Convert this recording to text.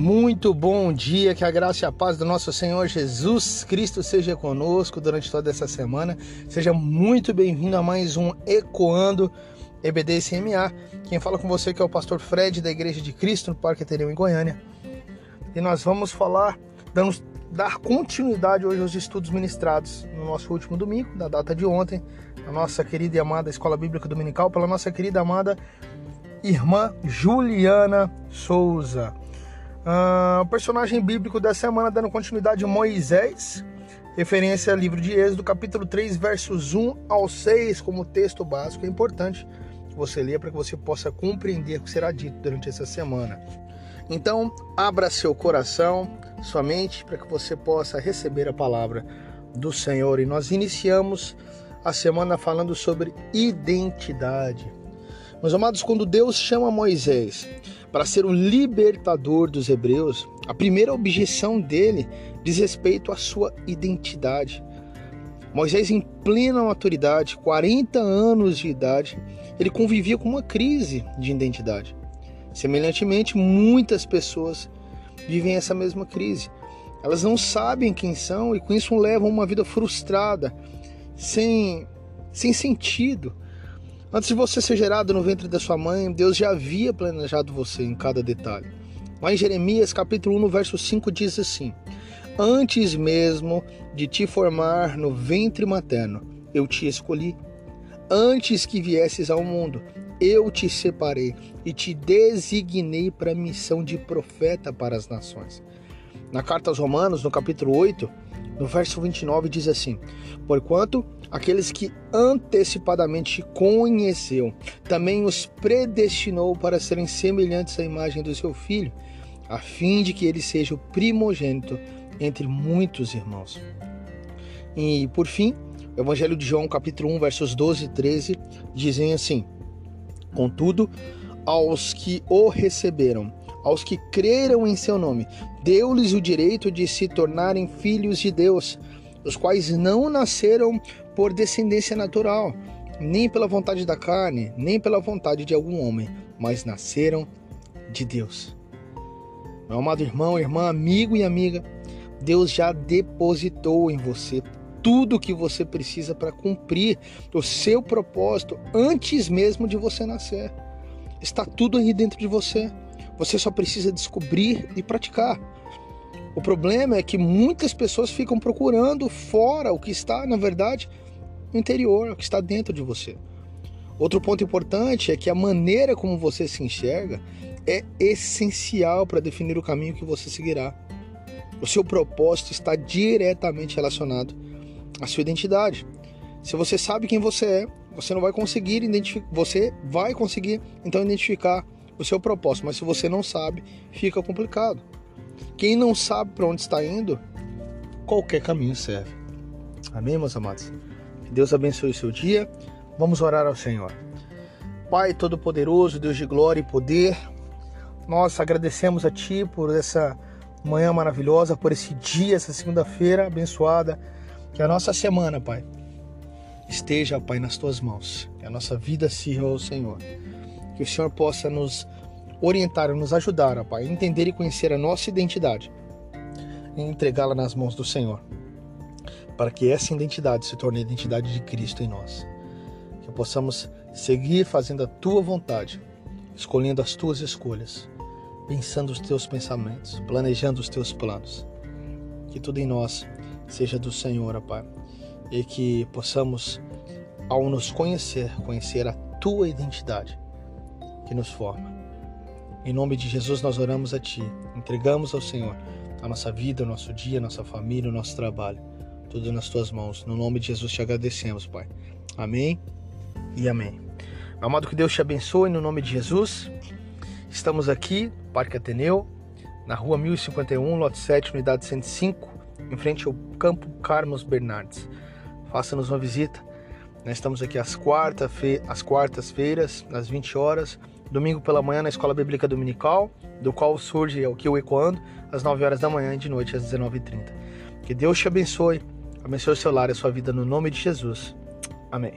Muito bom dia, que a graça e a paz do nosso Senhor Jesus Cristo seja conosco durante toda essa semana. Seja muito bem-vindo a mais um Ecoando EBD CMA. Quem fala com você que é o pastor Fred da Igreja de Cristo no Parque Ateneu em Goiânia. E nós vamos falar, damos, dar continuidade hoje aos estudos ministrados no nosso último domingo, da data de ontem, na nossa querida e amada Escola Bíblica Dominical, pela nossa querida e amada irmã Juliana Souza. Uh, o personagem bíblico da semana dando continuidade Moisés, referência ao livro de Êxodo, capítulo 3, versos 1 ao 6, como texto básico. É importante que você leia para que você possa compreender o que será dito durante essa semana. Então, abra seu coração, sua mente, para que você possa receber a palavra do Senhor. E nós iniciamos a semana falando sobre identidade. Meus amados, quando Deus chama Moisés para ser o libertador dos hebreus, a primeira objeção dele diz respeito à sua identidade. Moisés, em plena maturidade, 40 anos de idade, ele convivia com uma crise de identidade. Semelhantemente, muitas pessoas vivem essa mesma crise. Elas não sabem quem são e com isso levam uma vida frustrada, sem, sem sentido Antes de você ser gerado no ventre da sua mãe, Deus já havia planejado você em cada detalhe. Lá em Jeremias, capítulo 1, verso 5 diz assim: Antes mesmo de te formar no ventre materno, eu te escolhi. Antes que viesses ao mundo, eu te separei e te designei para a missão de profeta para as nações. Na carta aos Romanos, no capítulo 8, no verso 29, diz assim: Porquanto aqueles que antecipadamente conheceu, também os predestinou para serem semelhantes à imagem do seu filho, a fim de que ele seja o primogênito entre muitos irmãos. E por fim, o Evangelho de João, capítulo 1, versos 12 e 13, dizem assim: Contudo, aos que o receberam, aos que creram em seu nome, deu-lhes o direito de se tornarem filhos de Deus, os quais não nasceram por descendência natural, nem pela vontade da carne, nem pela vontade de algum homem, mas nasceram de Deus. Meu amado irmão, irmã, amigo e amiga, Deus já depositou em você tudo o que você precisa para cumprir o seu propósito antes mesmo de você nascer. Está tudo aí dentro de você. Você só precisa descobrir e praticar. O problema é que muitas pessoas ficam procurando fora o que está, na verdade, no interior, o que está dentro de você. Outro ponto importante é que a maneira como você se enxerga é essencial para definir o caminho que você seguirá. O seu propósito está diretamente relacionado à sua identidade. Se você sabe quem você é, você não vai conseguir identificar, você vai conseguir então identificar o seu propósito, mas se você não sabe, fica complicado. Quem não sabe para onde está indo, qualquer caminho serve. Amém, meus amados? Que Deus abençoe o seu dia. Vamos orar ao Senhor. Pai Todo-Poderoso, Deus de glória e poder, nós agradecemos a Ti por essa manhã maravilhosa, por esse dia, essa segunda-feira abençoada. Que a nossa semana, Pai, esteja, Pai, nas Tuas mãos. Que a nossa vida sirva ao Senhor. Que o Senhor possa nos orientar, nos ajudar, ó Pai, a entender e conhecer a nossa identidade e entregá-la nas mãos do Senhor, para que essa identidade se torne a identidade de Cristo em nós. Que possamos seguir fazendo a tua vontade, escolhendo as tuas escolhas, pensando os teus pensamentos, planejando os teus planos. Que tudo em nós seja do Senhor, ó Pai, e que possamos, ao nos conhecer, conhecer a tua identidade que nos forma em nome de Jesus nós oramos a Ti, entregamos ao Senhor a nossa vida, o nosso dia, a nossa família, o nosso trabalho, tudo nas Tuas mãos. No nome de Jesus te agradecemos, Pai. Amém e amém. Amado, que Deus te abençoe no nome de Jesus. Estamos aqui, Parque Ateneu, na rua 1051, lote 7, unidade 105, em frente ao Campo Carlos Bernardes. Faça-nos uma visita. Nós estamos aqui às quartas-feiras, às 20 horas, domingo pela manhã na Escola Bíblica Dominical, do qual surge o que eu ecoando, às 9 horas da manhã e de noite às 19h30. Que Deus te abençoe, abençoe o seu lar e a sua vida no nome de Jesus. Amém.